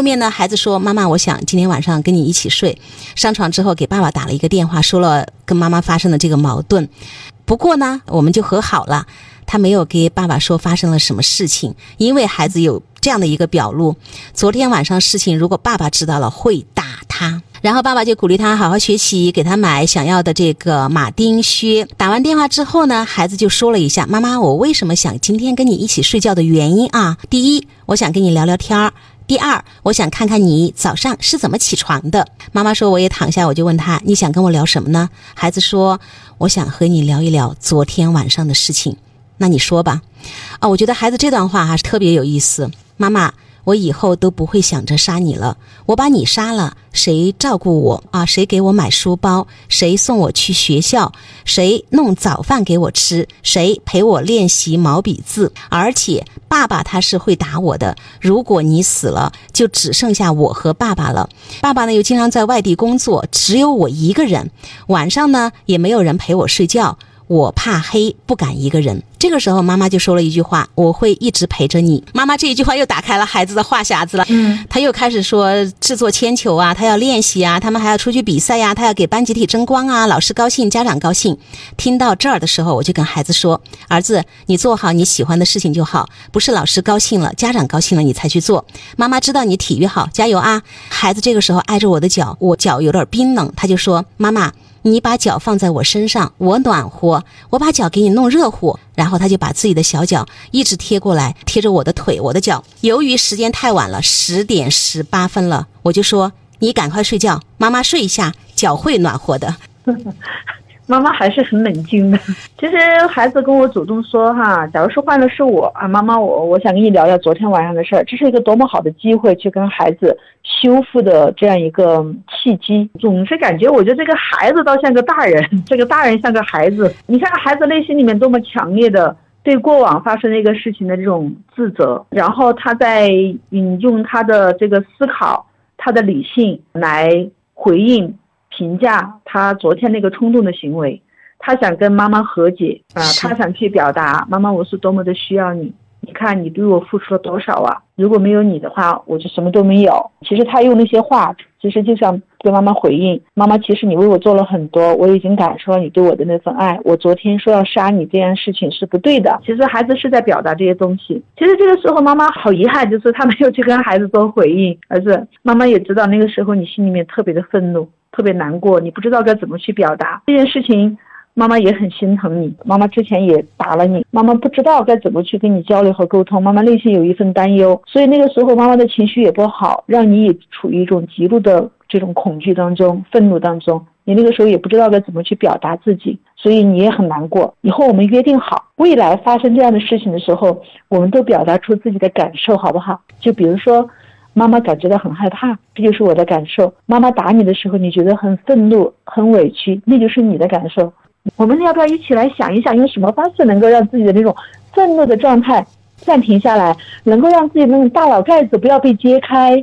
后面呢，孩子说：“妈妈，我想今天晚上跟你一起睡。”上床之后给爸爸打了一个电话，说了跟妈妈发生的这个矛盾。不过呢，我们就和好了。他没有给爸爸说发生了什么事情，因为孩子有这样的一个表露：昨天晚上事情如果爸爸知道了会打他。然后爸爸就鼓励他好好学习，给他买想要的这个马丁靴。打完电话之后呢，孩子就说了一下：“妈妈，我为什么想今天跟你一起睡觉的原因啊？第一，我想跟你聊聊天儿。”第二，我想看看你早上是怎么起床的。妈妈说，我也躺下，我就问他，你想跟我聊什么呢？孩子说，我想和你聊一聊昨天晚上的事情。那你说吧。啊，我觉得孩子这段话还是特别有意思。妈妈。我以后都不会想着杀你了。我把你杀了，谁照顾我啊？谁给我买书包？谁送我去学校？谁弄早饭给我吃？谁陪我练习毛笔字？而且爸爸他是会打我的。如果你死了，就只剩下我和爸爸了。爸爸呢又经常在外地工作，只有我一个人。晚上呢也没有人陪我睡觉。我怕黑，不敢一个人。这个时候，妈妈就说了一句话：“我会一直陪着你。”妈妈这一句话又打开了孩子的话匣子了。嗯，他又开始说制作铅球啊，他要练习啊，他们还要出去比赛呀，他要给班集体争光啊，老师高兴，家长高兴。听到这儿的时候，我就跟孩子说：“儿子，你做好你喜欢的事情就好，不是老师高兴了，家长高兴了你才去做。妈妈知道你体育好，加油啊！”孩子这个时候挨着我的脚，我脚有点冰冷，他就说：“妈妈。”你把脚放在我身上，我暖和。我把脚给你弄热乎，然然后他就把自己的小脚一直贴过来，贴着我的腿，我的脚。由于时间太晚了，十点十八分了，我就说你赶快睡觉，妈妈睡一下，脚会暖和的。妈妈还是很冷静的。其实孩子跟我主动说哈，假如说换了是我啊，妈妈我我想跟你聊聊昨天晚上的事儿，这是一个多么好的机会去跟孩子修复的这样一个契机。总是感觉我觉得这个孩子倒像个大人，这个大人像个孩子。你看孩子内心里面多么强烈的对过往发生的一个事情的这种自责，然后他在引用他的这个思考，他的理性来回应。评价他昨天那个冲动的行为，他想跟妈妈和解啊，他想去表达妈妈，我是多么的需要你。你看你对我付出了多少啊！如果没有你的话，我就什么都没有。其实他用那些话，其实就想跟妈妈回应：妈妈，其实你为我做了很多，我已经感受到你对我的那份爱。我昨天说要杀你这件事情是不对的。其实孩子是在表达这些东西。其实这个时候妈妈好遗憾，就是他没有去跟孩子做回应，儿子，妈妈也知道那个时候你心里面特别的愤怒。特别难过，你不知道该怎么去表达这件事情，妈妈也很心疼你。妈妈之前也打了你，妈妈不知道该怎么去跟你交流和沟通，妈妈内心有一份担忧，所以那个时候妈妈的情绪也不好，让你也处于一种极度的这种恐惧当中、愤怒当中。你那个时候也不知道该怎么去表达自己，所以你也很难过。以后我们约定好，未来发生这样的事情的时候，我们都表达出自己的感受，好不好？就比如说。妈妈感觉到很害怕，这就是我的感受。妈妈打你的时候，你觉得很愤怒、很委屈，那就是你的感受。我们要不要一起来想一想，用什么方式能够让自己的那种愤怒的状态暂停下来，能够让自己那种大脑盖子不要被揭开？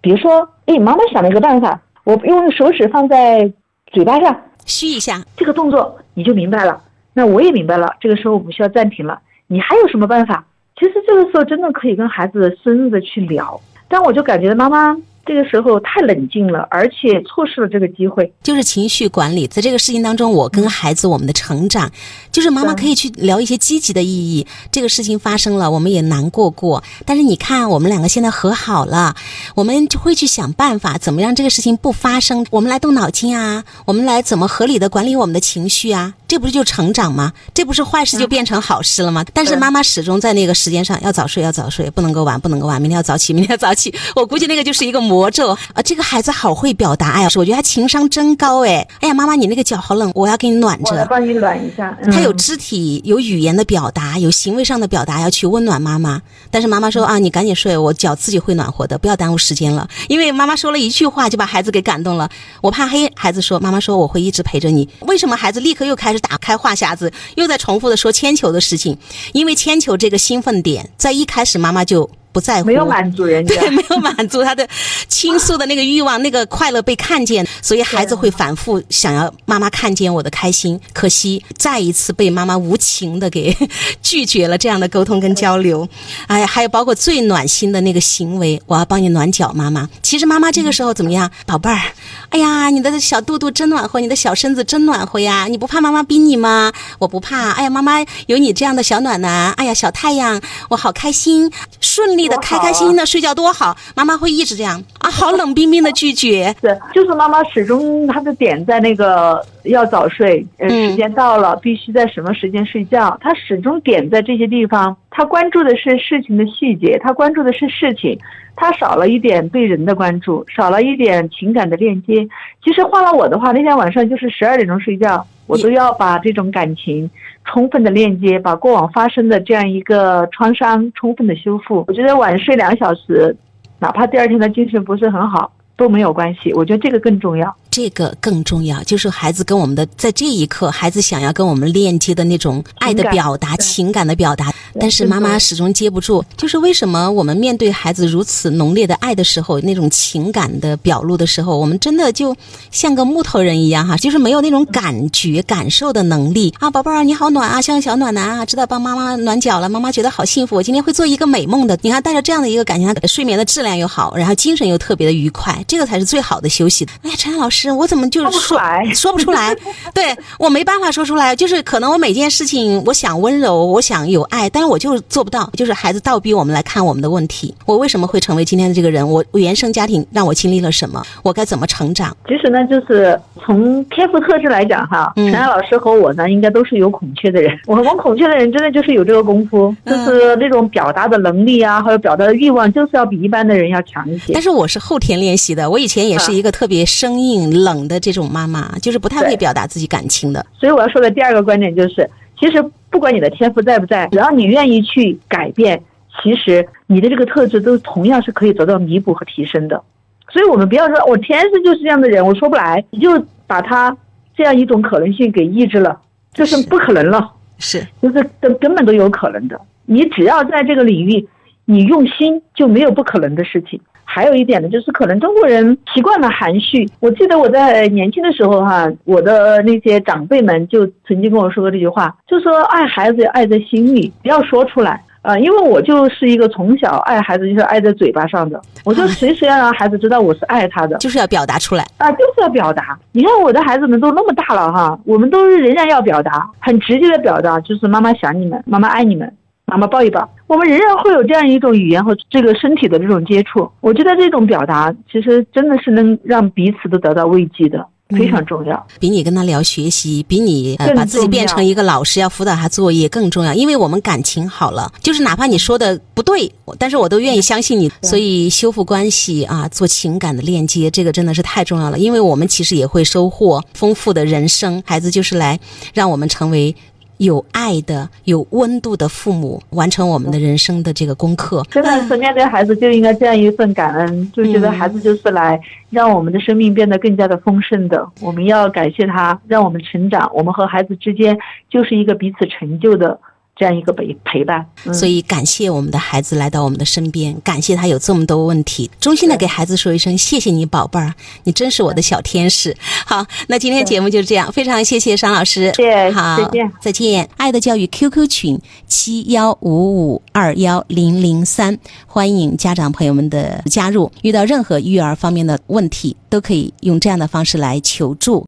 比如说，哎，妈妈想了一个办法，我用手指放在嘴巴上，嘘一下，这个动作你就明白了。那我也明白了。这个时候我们需要暂停了。你还有什么办法？其实这个时候真的可以跟孩子深入的去聊。但我就感觉妈妈。这个时候太冷静了，而且错失了这个机会。就是情绪管理，在这个事情当中，我跟孩子我们的成长，就是妈妈可以去聊一些积极的意义。这个事情发生了，我们也难过过，但是你看，我们两个现在和好了，我们就会去想办法，怎么让这个事情不发生。我们来动脑筋啊，我们来怎么合理的管理我们的情绪啊？这不是就成长吗？这不是坏事就变成好事了吗？但是妈妈始终在那个时间上要早睡，要早睡，不能够晚，不能够晚，明天要早起，明天要早起。我估计那个就是一个。魔咒啊！这个孩子好会表达，哎呀，我觉得他情商真高哎！哎呀，妈妈，你那个脚好冷，我要给你暖着。我帮你暖一下。他有肢体、有语言的表达，有行为上的表达，要去温暖妈妈。但是妈妈说啊，你赶紧睡，我脚自己会暖和的，不要耽误时间了。因为妈妈说了一句话，就把孩子给感动了。我怕黑，孩子说，妈妈说我会一直陪着你。为什么孩子立刻又开打开话匣子，又在重复的说铅球的事情？因为铅球这个兴奋点，在一开始妈妈就。不在乎，没有满足人家，对，没有满足他的倾诉的那个欲望，那个快乐被看见，所以孩子会反复想要妈妈看见我的开心。可惜再一次被妈妈无情的给拒绝了这样的沟通跟交流。哎呀，还有包括最暖心的那个行为，我要帮你暖脚，妈妈。其实妈妈这个时候怎么样，宝贝儿？哎呀，你的小肚肚真暖和，你的小身子真暖和呀！你不怕妈妈逼你吗？我不怕。哎呀，妈妈有你这样的小暖男，哎呀，小太阳，我好开心，顺利的、开开心心的睡觉多好。妈妈会一直这样啊，好冷冰冰的拒绝。是，就是妈妈始终她的点在那个要早睡，呃，时间到了必须在什么时间睡觉，她始终点在这些地方。她关注的是事情的细节，她关注的是事情。她少了一点对人的关注，少了一点情感的链接。其实换了我的话，那天晚上就是十二点钟睡觉，我都要把这种感情充分的链接，把过往发生的这样一个创伤充分的修复。我觉得晚睡两小时，哪怕第二天的精神不是很好都没有关系。我觉得这个更重要。这个更重要，就是孩子跟我们的在这一刻，孩子想要跟我们链接的那种爱的表达、情感的表达，但是妈妈始终接不住。就是为什么我们面对孩子如此浓烈的爱的时候，那种情感的表露的时候，我们真的就像个木头人一样哈，就是没有那种感觉、感受的能力啊！宝贝儿，你好暖啊，像个小暖男啊，知道帮妈妈暖脚了，妈妈觉得好幸福，我今天会做一个美梦的。你看，带着这样的一个感觉，睡眠的质量又好，然后精神又特别的愉快，这个才是最好的休息。哎呀，陈老师。我怎么就是说说不出来？对我没办法说出来，就是可能我每件事情，我想温柔，我想有爱，但是我就做不到。就是孩子倒逼我们来看我们的问题。我为什么会成为今天的这个人？我原生家庭让我经历了什么？我该怎么成长？其实呢，就是从天赋特质来讲哈，陈安老师和我呢，应该都是有孔雀的人。我们孔雀的人真的就是有这个功夫，就是那种表达的能力啊，还有表达的欲望，就是要比一般的人要强一些。但是我是后天练习的，我以前也是一个特别生硬冷的。这种妈妈就是不太会表达自己感情的，所以我要说的第二个观点就是，其实不管你的天赋在不在，只要你愿意去改变，其实你的这个特质都同样是可以得到弥补和提升的。所以我们不要说我天生就是这样的人，我说不来，你就把他这样一种可能性给抑制了，就是不可能了。是，就是根根本都有可能的。你只要在这个领域，你用心，就没有不可能的事情。还有一点呢，就是可能中国人习惯了含蓄。我记得我在年轻的时候哈，我的那些长辈们就曾经跟我说过这句话，就说爱孩子爱在心里，不要说出来啊。因为我就是一个从小爱孩子就是爱在嘴巴上的，我就随时要让孩子知道我是爱他的，就是要表达出来啊，就是要表达。你看我的孩子们都那么大了哈，我们都是仍然要表达，很直接的表达，就是妈妈想你们，妈妈爱你们。妈妈抱一抱，我们仍然会有这样一种语言和这个身体的这种接触。我觉得这种表达其实真的是能让彼此都得到慰藉的，非常重要。比你跟他聊学习，比你把自己变成一个老师要辅导他作业更重要。因为我们感情好了，就是哪怕你说的不对，但是我都愿意相信你。所以修复关系啊，做情感的链接，这个真的是太重要了。因为我们其实也会收获丰富的人生。孩子就是来让我们成为。有爱的、有温度的父母，完成我们的人生的这个功课。真的是面对孩子就应该这样一份感恩，就觉得孩子就是来让我们的生命变得更加的丰盛的。我们要感谢他，让我们成长。我们和孩子之间就是一个彼此成就的。这样一个陪陪伴，所以感谢我们的孩子来到我们的身边，感谢他有这么多问题，衷心的给孩子说一声谢谢你，宝贝儿，你真是我的小天使。好，那今天节目就是这样，非常谢谢商老师，谢，好，再见，再见。爱的教育 QQ 群七幺五五二幺零零三，欢迎家长朋友们的加入。遇到任何育儿方面的问题，都可以用这样的方式来求助。